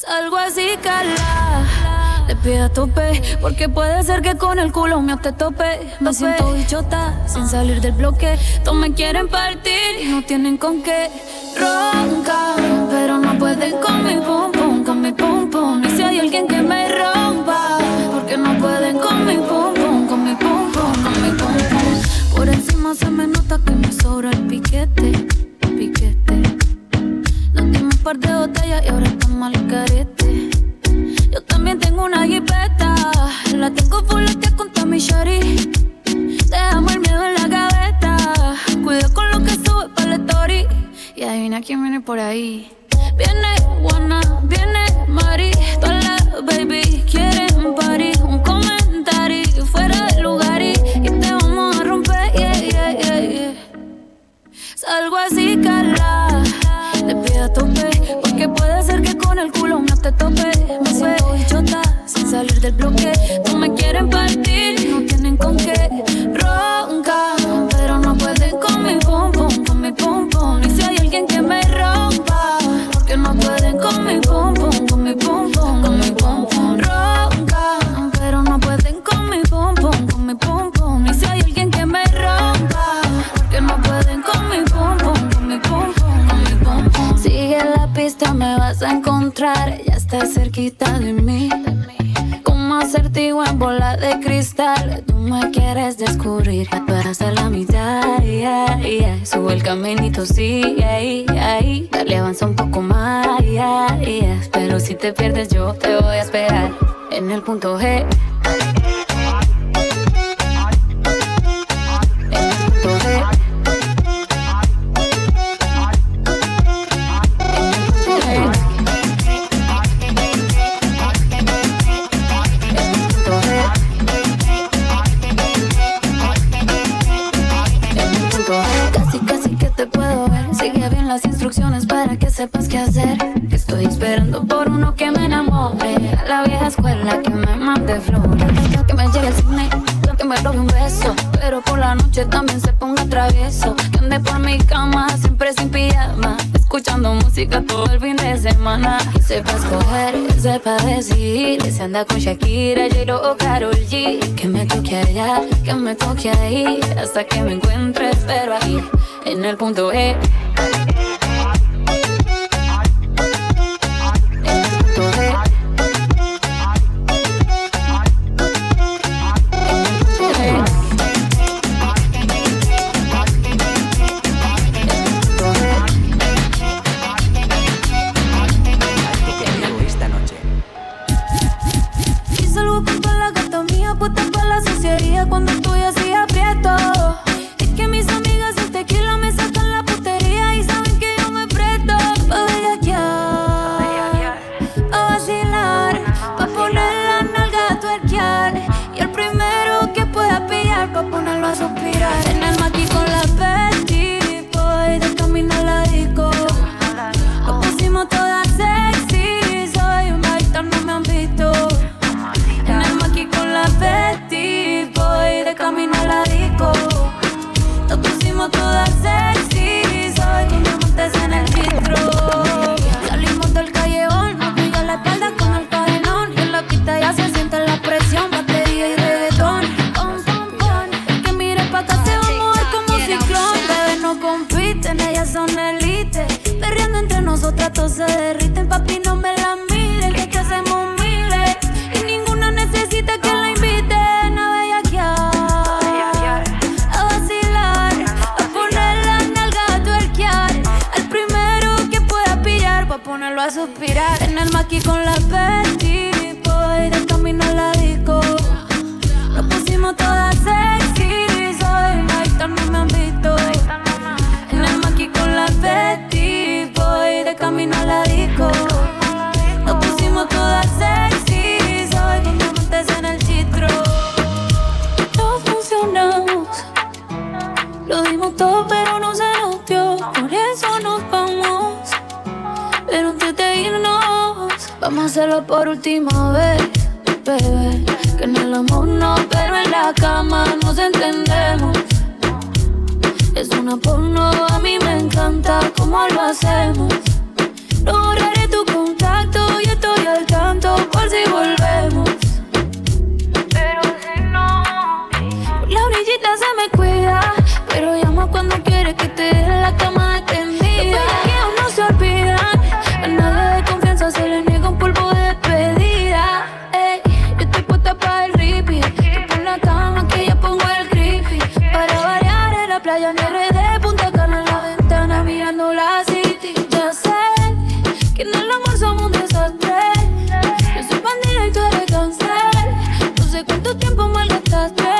Salgo así, cala. Le pido a tope, porque puede ser que con el culo mío te tope. Me siento bichota, sin salir del bloque. Todos me quieren partir y no tienen con qué. Ronca, pero no pueden con mi pum pum, con mi pum pum. Y si hay alguien que me rompa, porque no pueden con mi pum pum, con mi pum pum, con mi pum pum. Por encima se me nota que me sobra el piquete, piquete. Par de botellas y ahora estamos al carete. Yo también tengo una jipeta, la tengo full con Tommy Shari. Dejamos el miedo en la gaveta, cuida con lo que sube para la story. Y adivina quién viene por ahí. Viene Juana, viene Mari, todas las baby quieren party. Un comentario fuera de lugar y, te vamos a romper. Salgo así, cala. Porque puede ser que con el culo no te tope. Me siento bichota, sin salir del bloque. No me quieren partir, no tienen con qué. Ronca, pero no pueden con mi pum pum, con mi pum me vas a encontrar, ya estás cerquita de mí. Como acertijo en bola de cristal, tú me quieres descubrir, para hacer la mitad, yeah, yeah. El caminito, ahí, ahí, dale avanza un poco más, yeah, yeah. Pero si te pierdes yo te voy a esperar en el punto G. noche también se ponga travieso. Que ande por mi cama, siempre sin pijama. Escuchando música todo el fin de semana. Y sepa escoger, sepa decidir. Si anda con Shakira, J-Lo o Karol G. Que me toque allá, que me toque ahí. Hasta que me encuentre, pero ahí, en el punto E. con la Betty playa ni RD, Punta Cana en la ventana mirando la city. Ya sé que en el amor somos un desastre. Yo soy pandilla y tú eres cáncer. No sé cuánto tiempo malgastaste.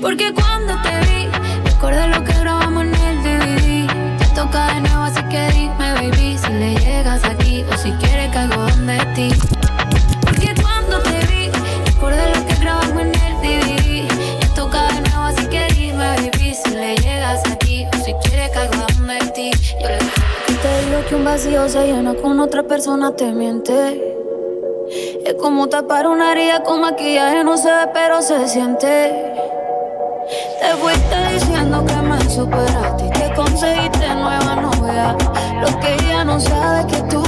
Ey. Porque cuando te vi, recordé lo que grabamos en el DVD. Te toca de nuevo, así que dime, baby, si le llegas aquí o si quieres que algo donde ti. que un vacío se llena con otra persona te miente. Es como tapar una herida con maquillaje, no se ve, pero se siente. Te fuiste diciendo que me superaste y que conseguiste nueva novia. Lo que ella no sabe es que tú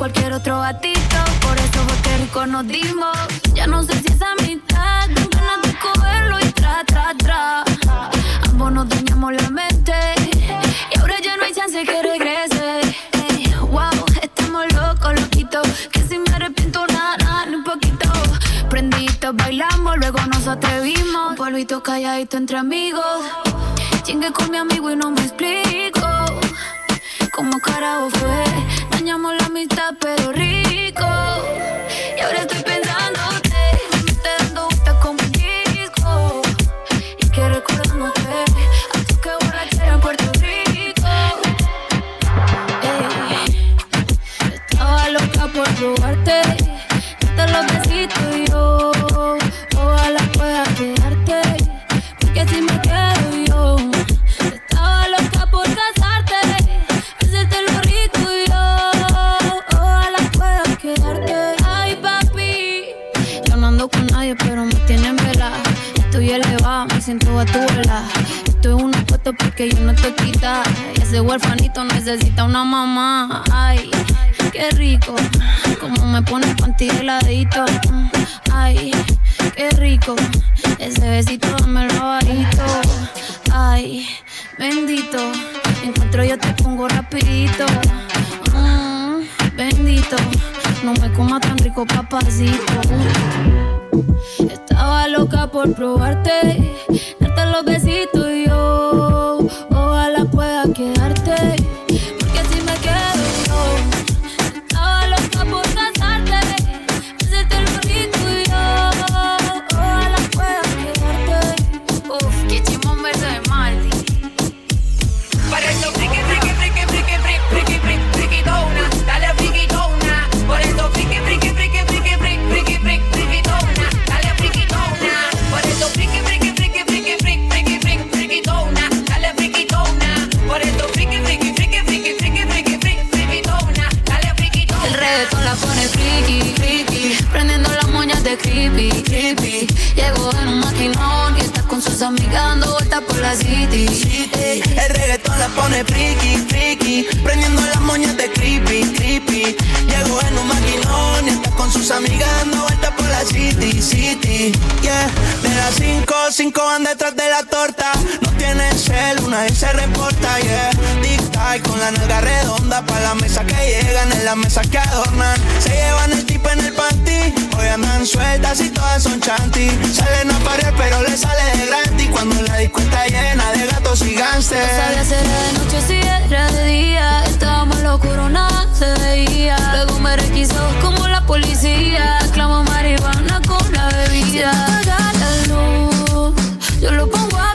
cualquier otro gatito. Por eso fue que rico nos dimos. Nos atrevimos. Un polvito calladito entre amigos. Chingue con mi amigo y no me explico. ¿Cómo carajo fue? Dañamos la amistad, pero rico. Que yo no te quita. Ese huerfanito necesita una mamá. Ay, qué rico. Como me pone el panty heladito. Ay, qué rico. Ese besito me lo bajito. Ay, bendito. Encuentro yo te pongo rapidito. Mm, bendito. No me coma tan rico, papacito. Estaba loca por probarte, darte los besitos sus amigas dando vueltas por la city, city. Yeah, de las cinco, cinco van detrás de la torta. No tiene cel, una vez se reporta, yeah. Dicta y con la nalga redonda para la mesa que llegan, en la mesa que adornan. Se llevan el tipo en el panty. Hoy andan sueltas y todas son chanty. Salen a parir, pero le sale de gratis cuando la disco llena de gatos y gánster. No sabía de noche si era de día. Estábamos locos, nada se veía. Luego me requisó como la policía. Clamo marihuana con la bebida. Apaga la luz, yo lo pongo a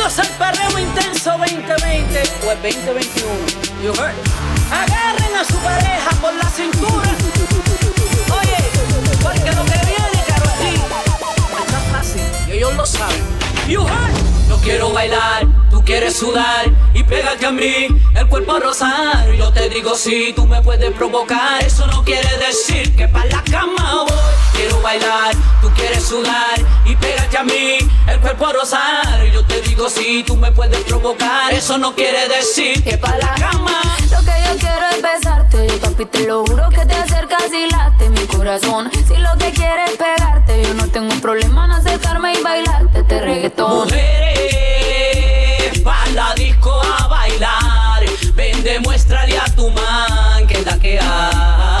Bienvenidos al Perreo Intenso 2020 o el 2021. You heard? Agarren a su pareja por la cintura. Oye, porque lo que viene, caro aquí, está fácil y ellos lo saben. You heard? Yo quiero bailar, tú quieres sudar y pégate a mí, el cuerpo a rozar. Yo te digo si tú me puedes provocar, eso no quiere decir que para la cama voy. Quiero bailar, tú quieres sudar y pégate a mí, el cuerpo a rozar. Yo te digo si tú me puedes provocar, eso no quiere decir que para la cama. Lo que yo quiero es besarte, yo papi te lo juro que te acercas y late mi corazón. Si lo que quieres es pegarte, yo no tengo problema en acercarme y bailarte este reggaetón. Pa' la disco a bailar. Ven, demuéstrale a tu man que es la que hay.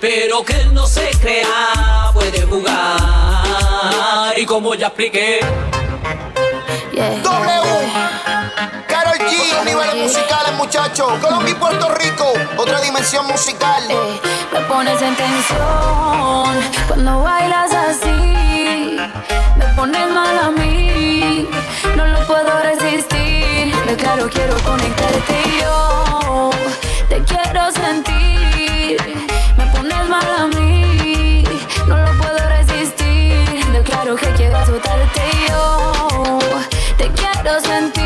Pero que él no se crea, puede jugar. Y como ya expliqué. W. Carol G, niveles musicales, muchachos. Colombia y Puerto Rico, otra dimensión musical. Eh, me pones en tensión cuando bailas así. Me pones mal a mí, no lo puedo resistir. Me claro, quiero conectarte y yo te quiero sentir. Pones mal a mí, no lo puedo resistir. De claro que quiero soltarte y yo te quiero sentir.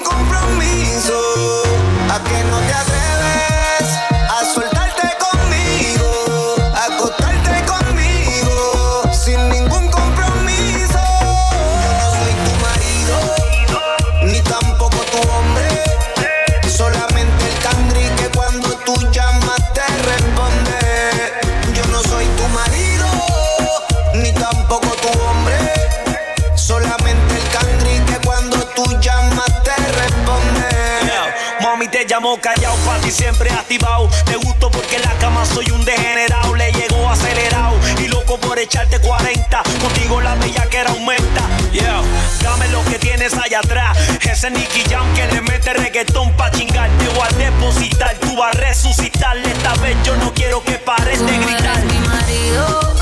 llamo callado, pa' ti siempre activado. Te gusto porque en la cama soy un degenerado. Le llegó acelerado y loco por echarte 40. Contigo la bella que era aumenta. Yeah, dame lo que tienes allá atrás. Ese Nicky Jam que le mete reggaetón pa' chingar. Te voy a depositar, tú vas a resucitar. Esta vez yo no quiero que pares de gritar. No mi marido,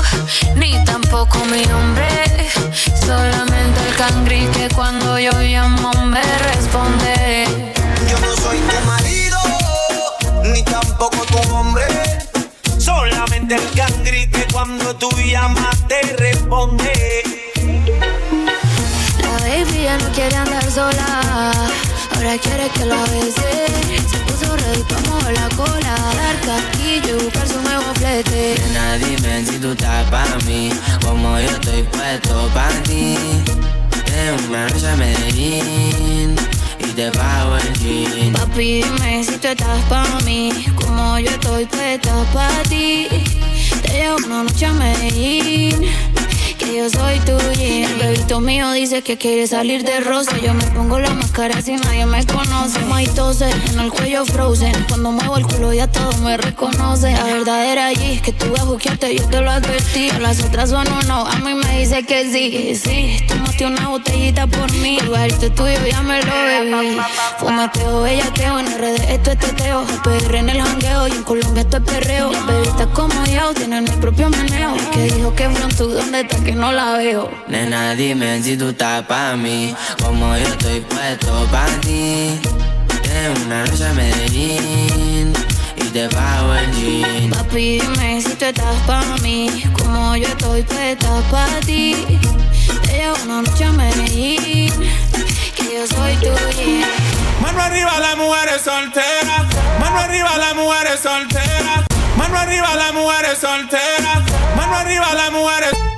ni tampoco mi hombre. Solamente el cangri que cuando yo llamo me responde. Yo no soy tu marido, ni tampoco tu hombre. Solamente el cangri que cuando tú llamas te responde. La baby ya no quiere andar sola. Ahora quiere que la bese. Se puso ready pa' mover la cola. Dar casquillo y buscar su nuevo flete. Nena, dime si tú estás pa' mí. Como yo estoy puesto pa' ti. En una noche a Medellín y te pago el jean. Papi, dime si tú estás pa' mí, como yo estoy puesta pa' ti. Te llevo una noche a Medellín, que yo soy tuya. El bebito mío dice que quiere salir de rosa. Yo me pongo la máscara si nadie me conoce. Maitose en el cuello frozen. Cuando muevo el culo ya todo me reconoce. La verdadera allí que tú vas a yo te lo advertí. Las otras son un no, a mí me dice que sí. Sí, tomaste una botellita por mí. El barito tuyo ya me lo bebí. Fumateo, bellaqueo, en redes esto es teteo. PR en el jangueo y en Colombia esto es perreo. Bebitas como yo tienen mi propio meneo. Que dijo que pronto, ¿dónde está que no la veo? Nena, dime si tú estás pa' mí. Como yo estoy puesto pa' ti. En una noche a Medellín y te pago el jean. Papi, dime si tú estás pa' mí, como yo estoy puesta pa' ti. Te llevo una noche a Medellín, que yo soy tuya. Mano arriba las mujeres solteras. Mano arriba las mujeres solteras. Mano arriba las mujeres solteras. Mano arriba las mujeres.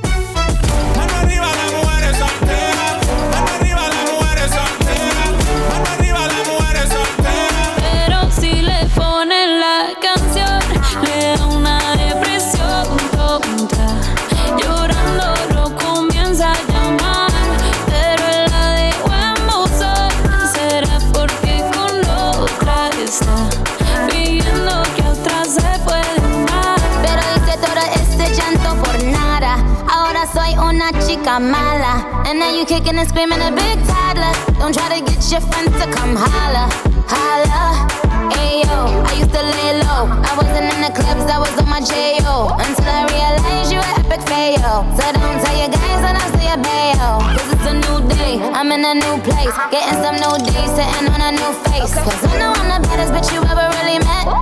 Una chica mala. And now you kicking and screaming a big toddler. Don't try to get your friends to come holla, holla. Ayo, I used to lay low. I wasn't in the clubs, I was on my J.O. Until I realized you were epic fail. So don't tell your guys that I'm still bail. Cause it's a new day, I'm in a new place. Getting some new days, sitting on a new face. Cause I know I'm the baddest bitch you ever really met.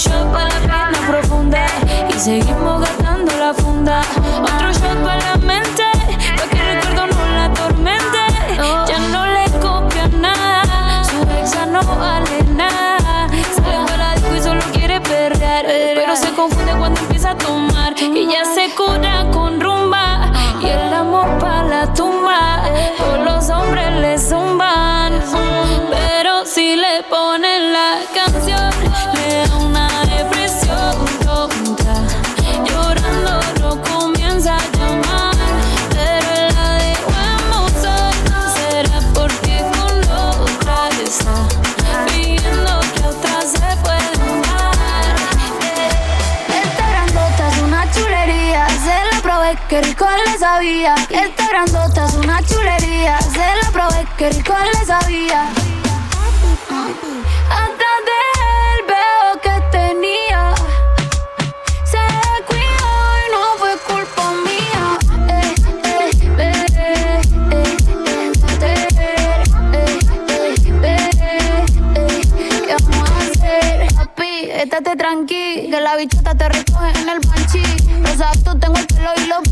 shot para la pena profunda y seguimos gastando la funda. Otro shot para la mente, pa' que el recuerdo no la atormente. Ya no le copia nada, su ex ya no vale nada. Sale para la disco y solo quiere perder, pero se confunde cuando empieza a tomar y ya se cura sabía. Esta grandota es una chulería. Se la probé, qué rico le sabía. Hasta de él veo que tenía. Se cuidó y no fue culpa mía. Eh, eh, eh, eh, eh, eh, eh, ¿Qué vamos a hacer? Papi, estate tranqui, que la bichota te recoge en el panchi. Los tengo el pelo y los.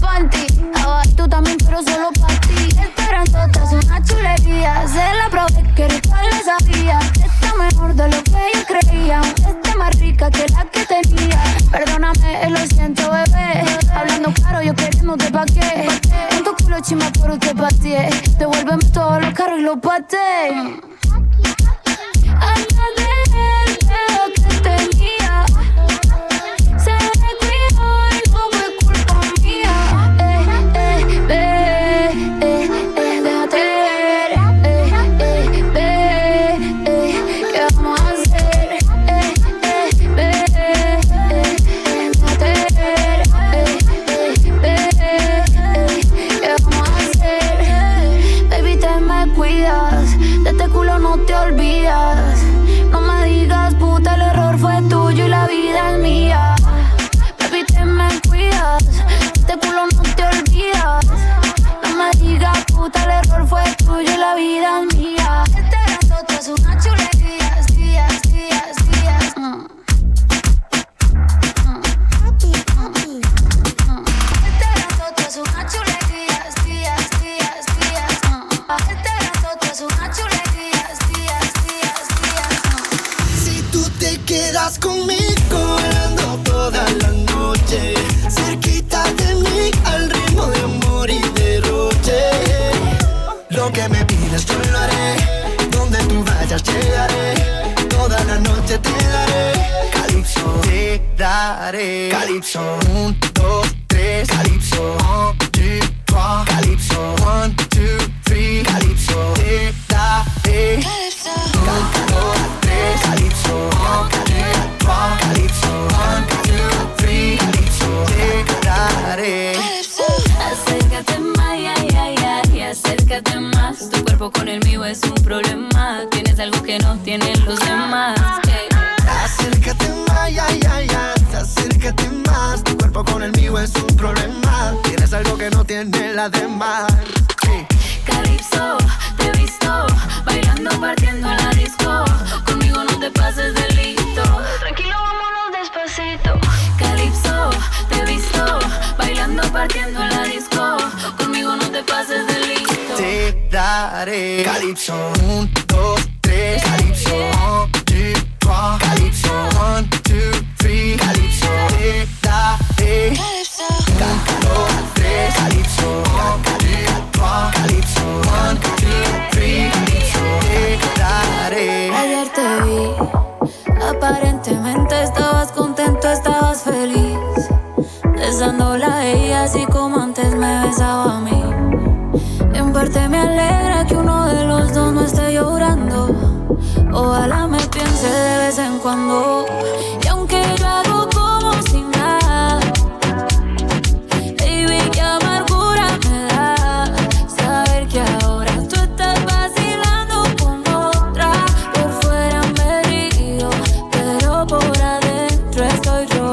También, pero solo para ti. Esta es una chulería. Se la probé, que rico le sabía. Está mejor de lo que yo creía. Está más rica que la que tenía. Perdóname, lo siento, bebé. Hablando claro, yo queriéndote pa' qué. En tu culo chima por usted pateé. Devuélveme todos los carros y los pateé. fare Calypso.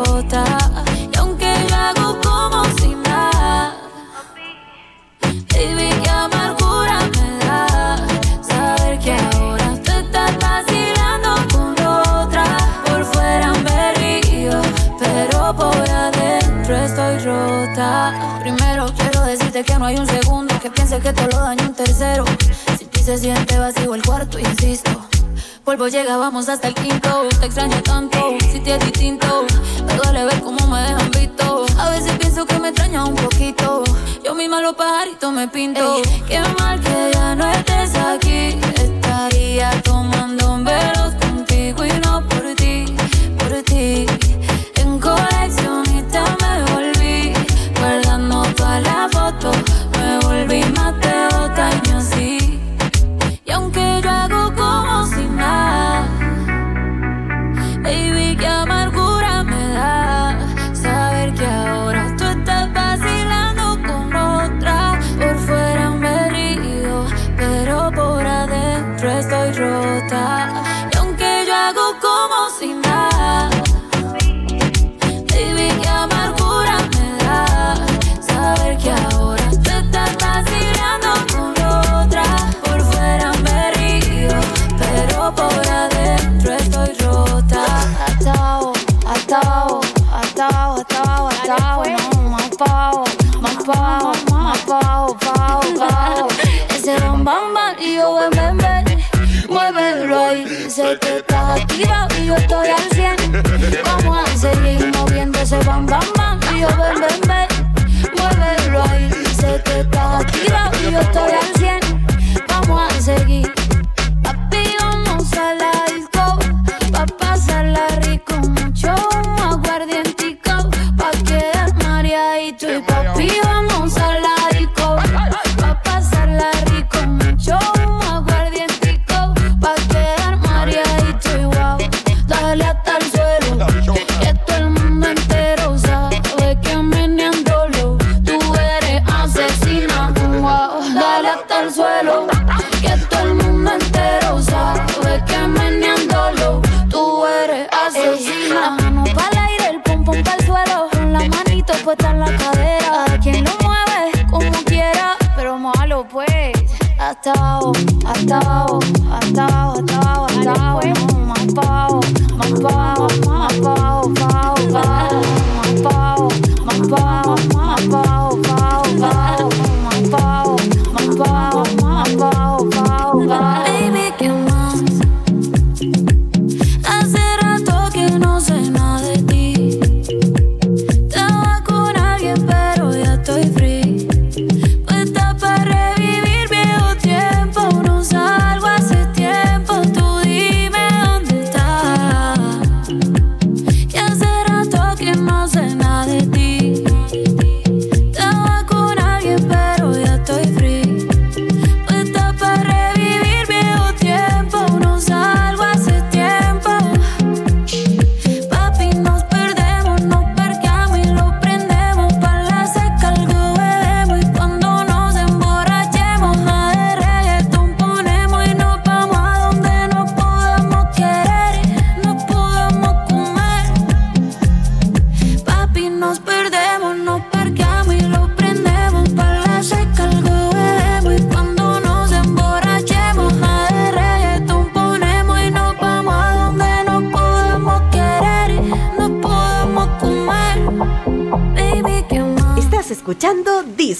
Y aunque lo hago como si nada, baby, qué amargura me da saber que ahora te estás vacilando con otra. Por fuera me río, pero por adentro estoy rota. Primero quiero decirte que no hay un segundo que piense que te lo daño un tercero. Si te se siente vacío el cuarto, insisto llegábamos hasta el quinto. Te extraño tanto, si te es distinto. Me duele ver cómo me dejan visto. A veces pienso que me extraña un poquito. Yo misma los pajaritos me pinto. qué mal que ya no estés aquí. Estaría tomando activado y yo estoy al 100. Vamos a seguir moviendo ese bam, bam, bam. Y yo ven, ven,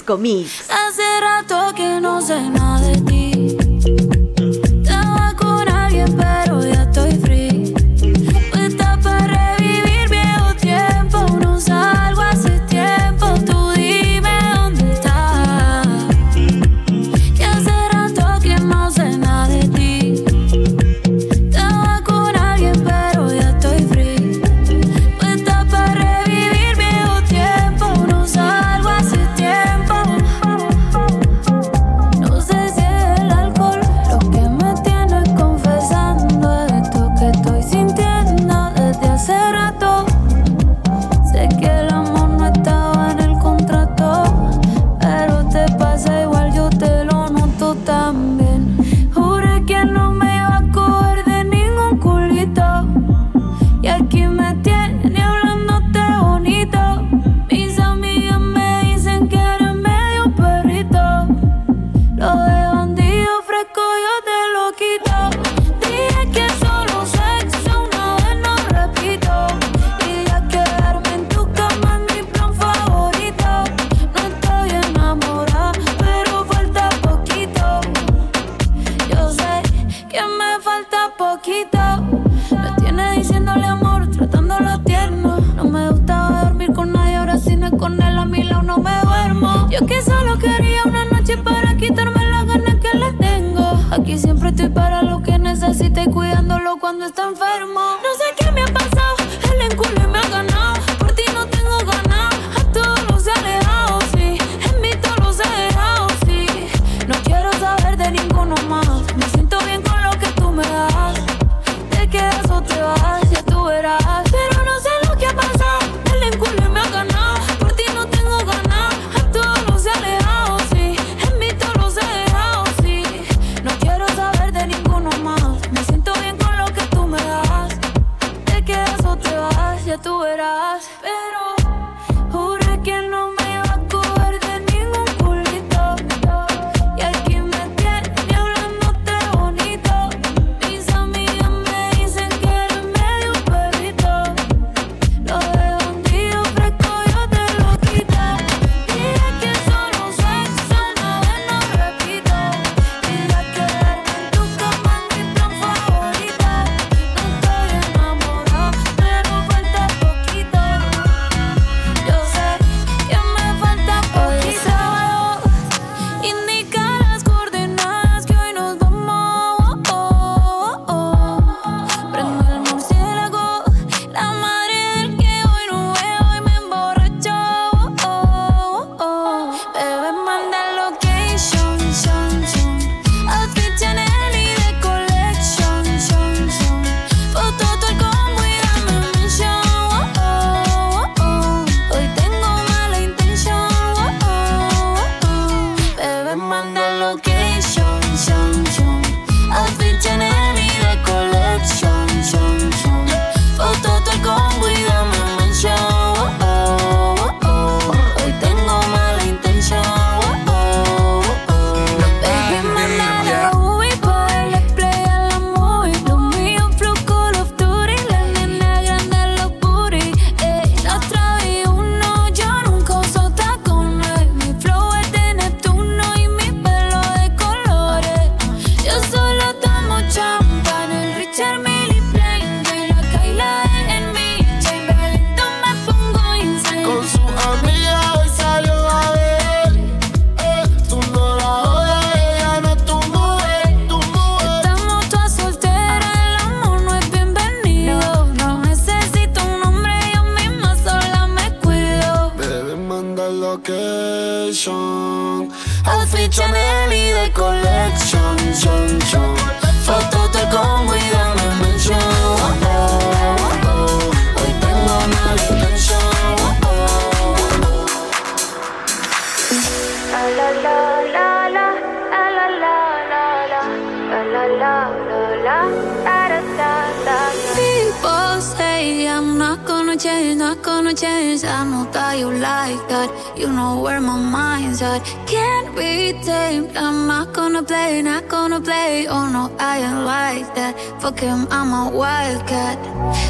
Disco Siempre estoy para lo que necesite, cuidándolo cuando está enfermo.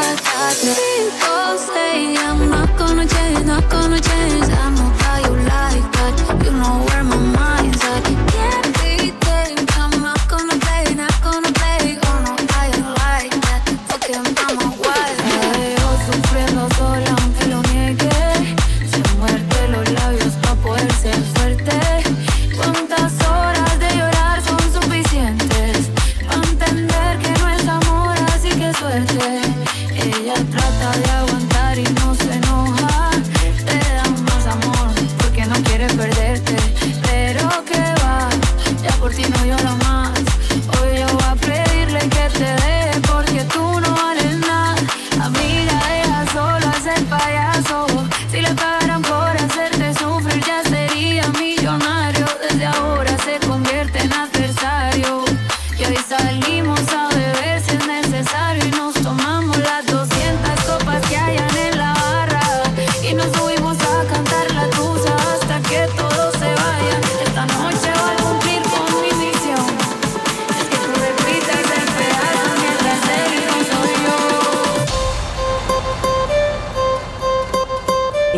that, that. People say I'm not gonna change, not gonna change. I'm okay.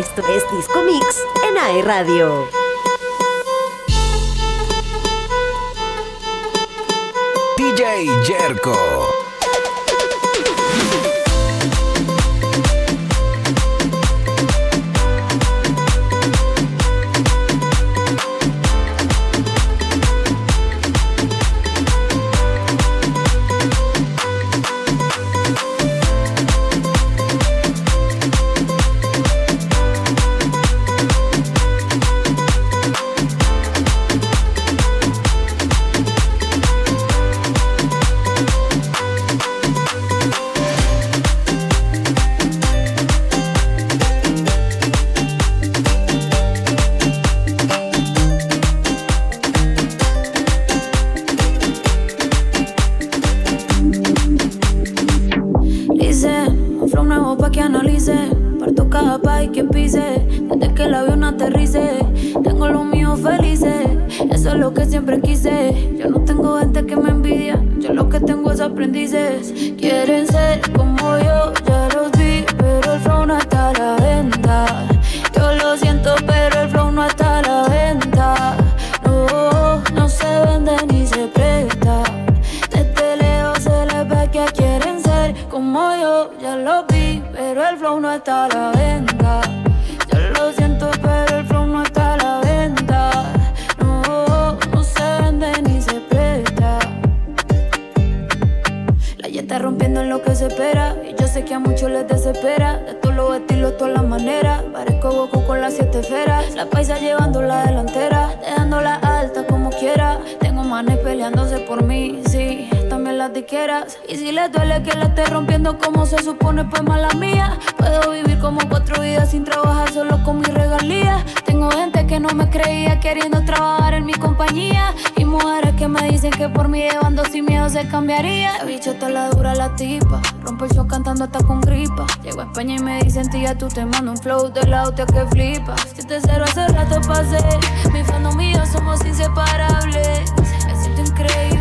Esto es Disco Mix en AE Radio. DJ Jerko. Aiza llevando la delantera, dejándola alta como quiera. Tengo manes peleándose por mí, sí. Y si les duele que la esté rompiendo como se supone, pues mala mía. Puedo vivir como cuatro vidas sin trabajar solo con mis regalías. Tengo gente que no me creía queriendo trabajar en mi compañía. Y mujeres que me dicen que por mí llevando sin miedo se cambiaría. La bichota la dura la tipa. Rompo el show cantando hasta con gripa. Llego a España y me dicen, tía, tú te mando un flow de la hostia que flipa. Si te cero hace rato pasé. Mi fan mío somos inseparables. Me siento increíble.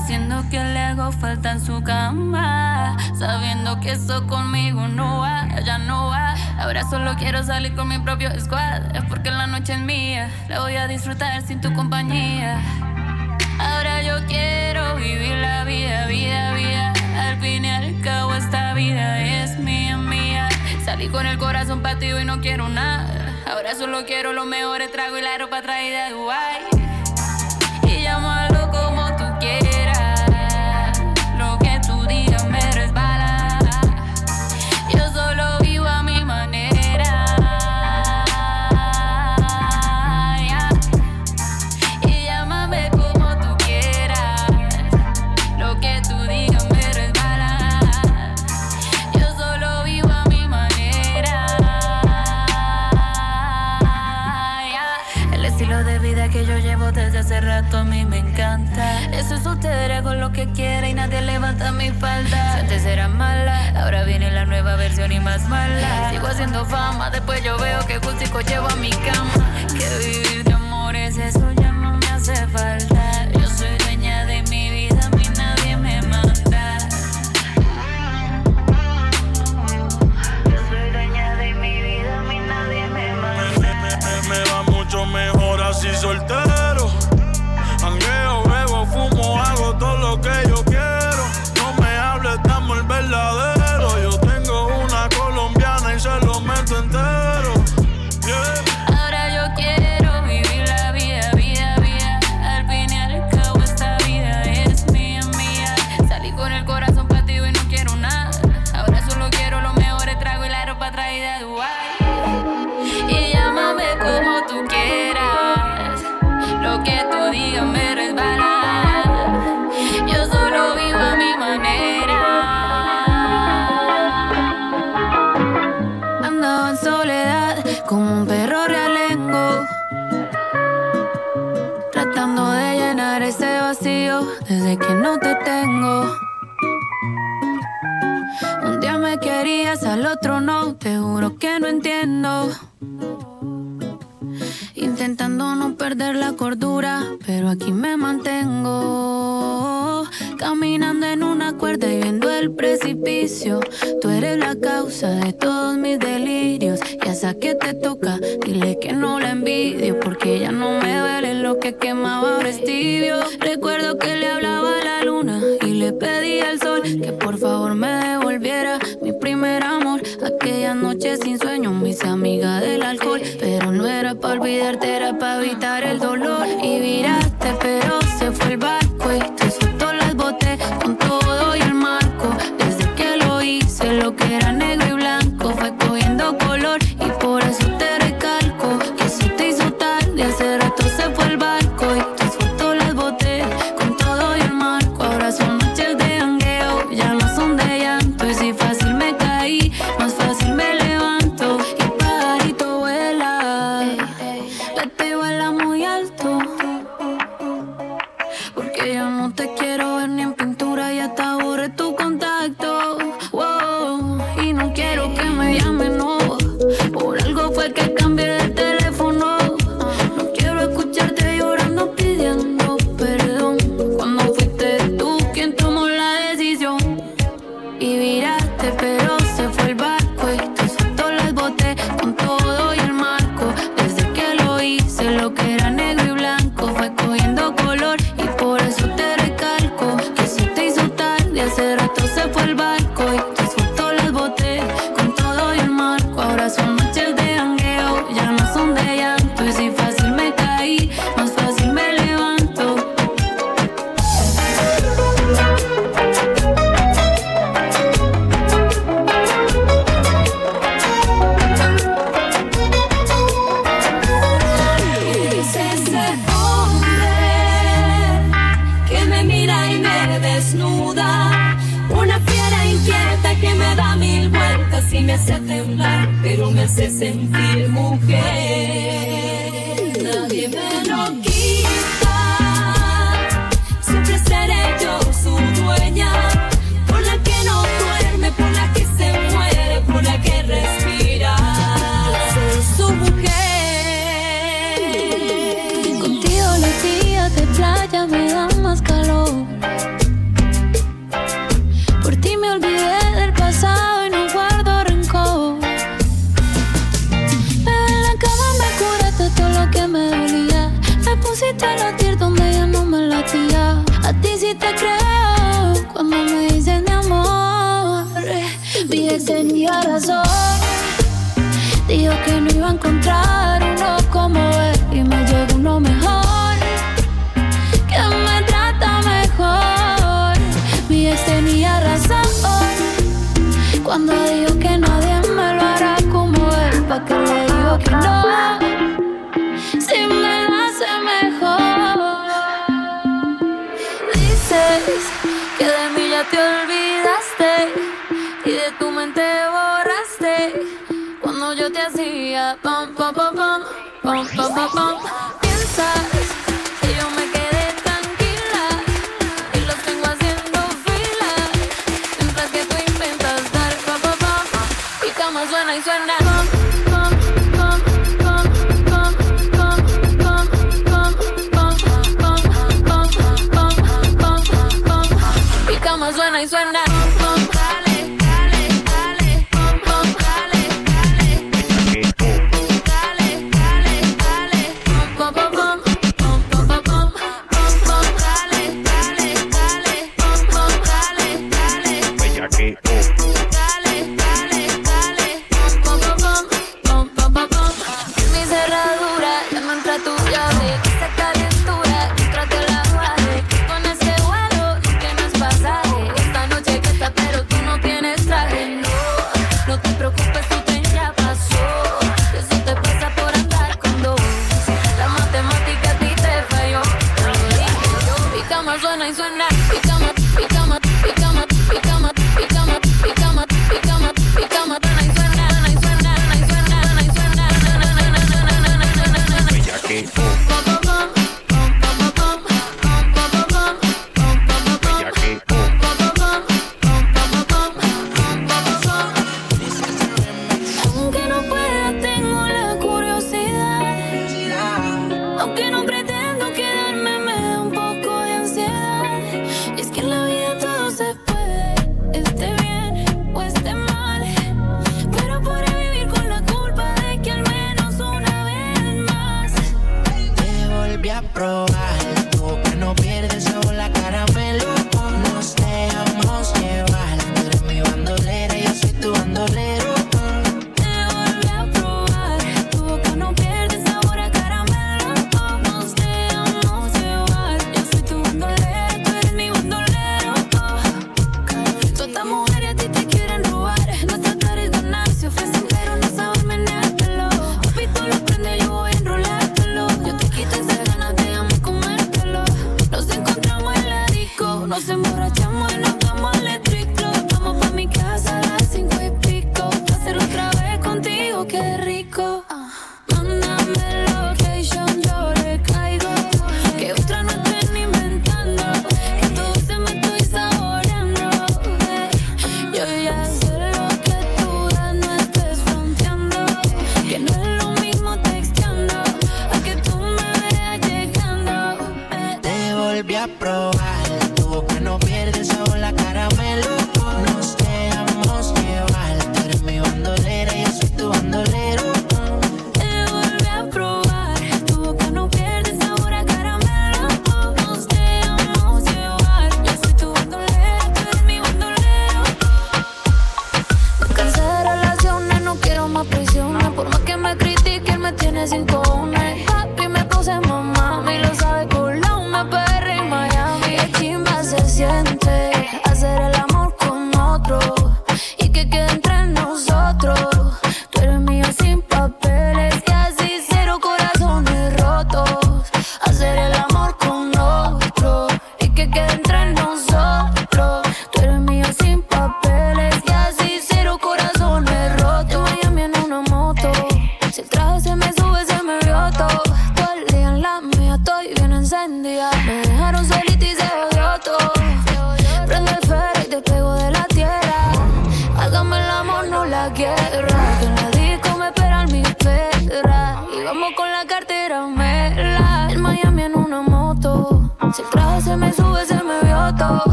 Diciendo que le hago falta en su cama. Sabiendo que eso conmigo no va, ya no va. Ahora solo quiero salir con mi propio squad. Es porque la noche es mía. La voy a disfrutar sin tu compañía. Ahora yo quiero vivir la vida, vida, vida. Al fin y al cabo esta vida es mía, mía. Salí con el corazón partido y no quiero nada. Ahora solo quiero los mejores tragos y la ropa traída de Dubai. soltera con lo que quiera y nadie levanta mi falda. Si antes era mala, ahora viene la nueva versión y más mala. Sigo haciendo fama, después yo veo que gustico llevo a mi cama. Intentando no perder la cordura, pero aquí me mantengo. Caminando en una cuerda y viendo el precipicio. Tú eres la causa de todos mis delirios. Y hasta que te toca, dile que no la envidio. Porque ya no me duele lo que quemaba ahora. Recuerdo que le hablaba a la luna y le pedí al sol que por favor me devolviera mi primera Aquella noche sin sueño me hice amiga del alcohol, pero no era para olvidarte, era para evitar el dolor.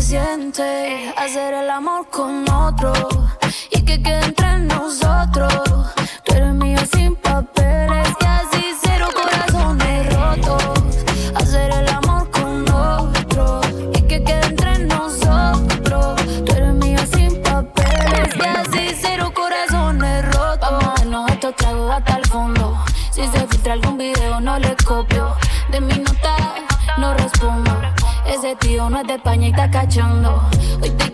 siente hacer el amor con otro y que quede entre nosotros. Tú eres mío sin papel de paña y está cachando. Hoy te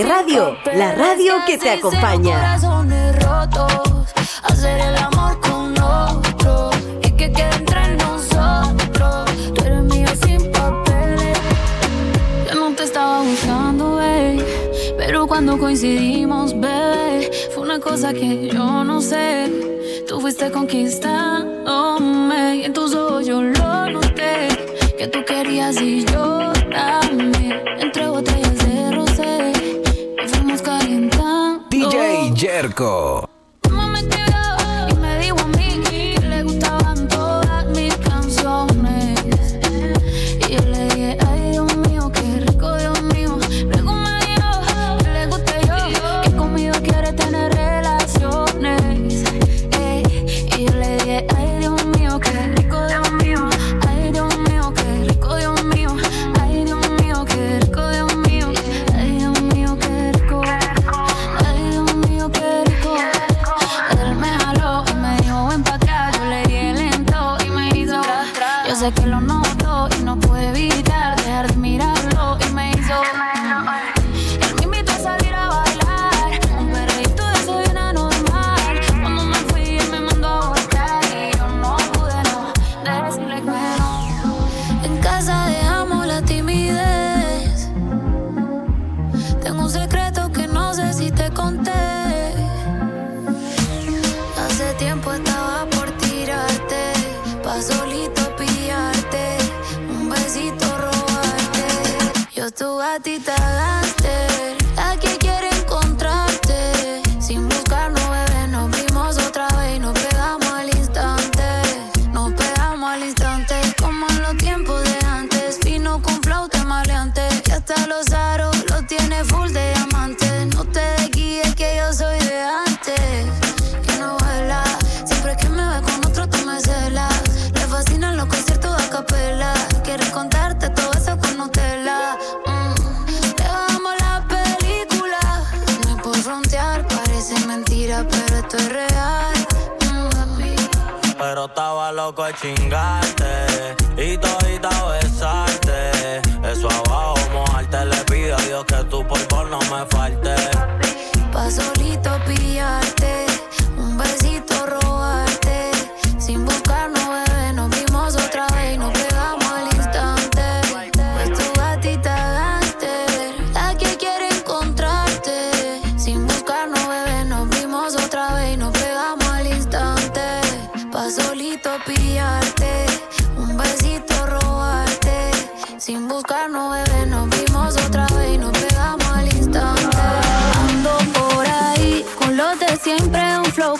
Radio, la radio que te acompaña. Yo no te estaba buscando, pero cuando coincidimos, bebé, fue una cosa que yo no sé. Tú fuiste conquistándome y en tus ojos yo lo noté. Que tú querías y yo Terco.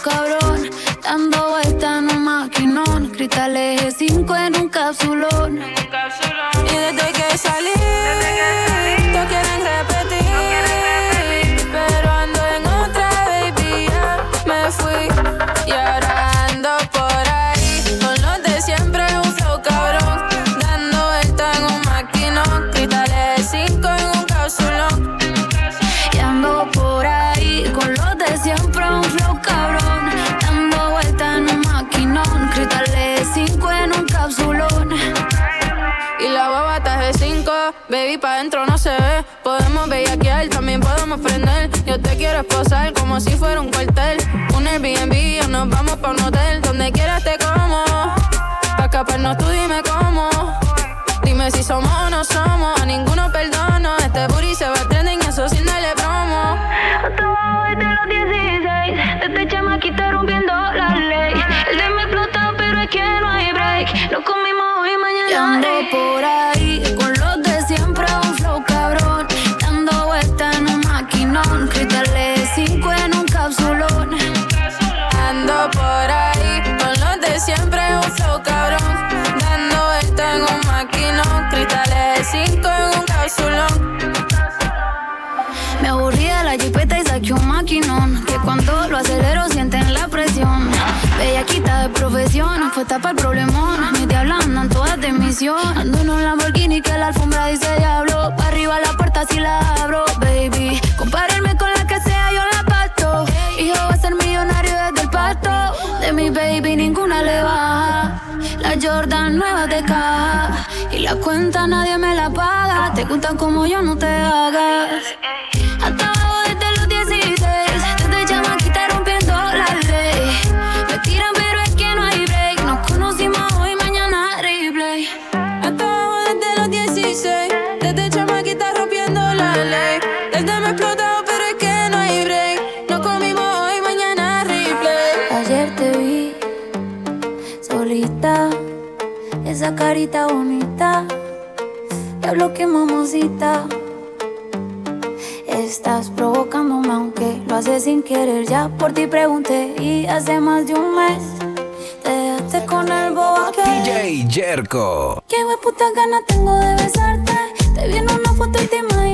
cabrón. Dando vueltas en un maquinón. Cristal eje 5 en un capsulón. pa' un hotel donde quieras te como. Pa' escaparnos tú dime cómo. Dime si somos o no somos. No fue tapa el problemón. Mis diablas andan todas de misión. Ando en un Lamborghini que la alfombra dice diablo. Pa' arriba la puerta si la abro, baby. Compárenme con la que sea, yo la pasto. Hijo va a ser millonario desde el pasto. De mi baby ninguna le baja. La Jordan nueva de caja. Y la cuenta nadie me la paga. Te gustan como yo, no te hagas. Carita bonita. Diablo que mamosita. Estás provocándome aunque lo haces sin querer. Ya por ti pregunté y hace más de un mes te dejaste con el aquel. DJ Jerko. Qué puta ganas tengo de besarte. Te vi en una foto y te imaginé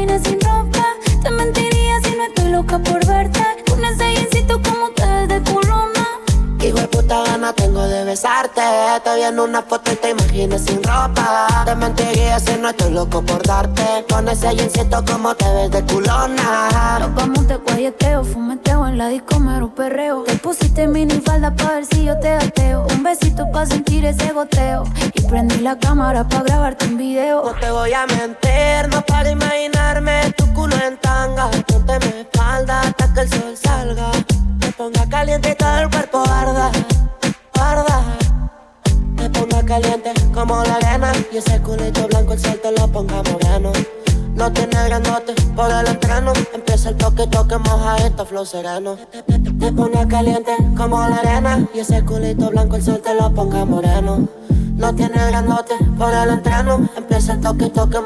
tengo de besarte Te vi en una foto y te imaginé sin ropa Te mentiría si no estoy loco por darte Con ese jeansito como te ves de culona Nos vamos de guayeteo, fumeteo en la disco mero perreo. Te pusiste mini falda pa' ver si yo te ateo. Un besito pa' sentir ese goteo. Y prendí la cámara pa' grabarte un video. No te voy a mentir, no para imaginarme tu culo en tanga Ponte mi espalda hasta que el sol salga Me ponga caliente y todo el cuerpo arda caliente como la arena. Y ese culito blanco el sol te lo ponga moreno. No tiene grandote por el entreno. Empieza el toque, toque, moja esto, flow sereno. Te ponga caliente como la arena. Y ese culito blanco el sol te lo ponga moreno no tiene grandote por el entreno Empieza el toque, toque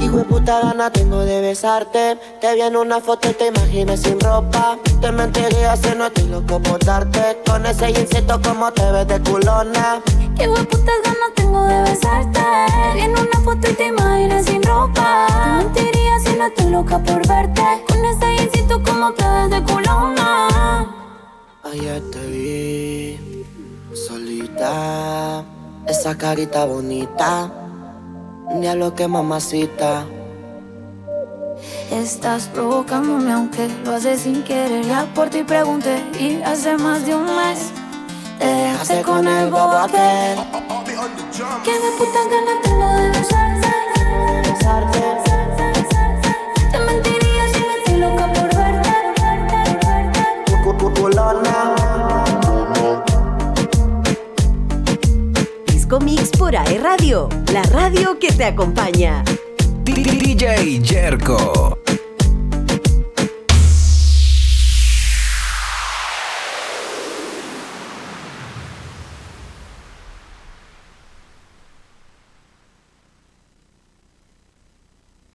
Hijo de puta gana tengo de besarte Te vi en una foto y te imaginé sin ropa Te mentiría si no estoy loco por darte Con ese jeansito como te ves de culona Qué putas ganas tengo de besarte. Te vi en una foto y te imaginé sin ropa. Te mentiría si no estoy loca por verte. Con ese jeansito como te ves de culona. Ayer te vi solita Esa carita bonita Diablo que mamacita Estás provocándome aunque lo haces sin querer. Ya por ti pregunté y hace más de un mes te dejaste con el bobo aquel. Que de puta gana tengo de besarte. Te mentiría si no estoy loca por verte. Mix por AE Radio, la radio que te acompaña. DJ Jerko.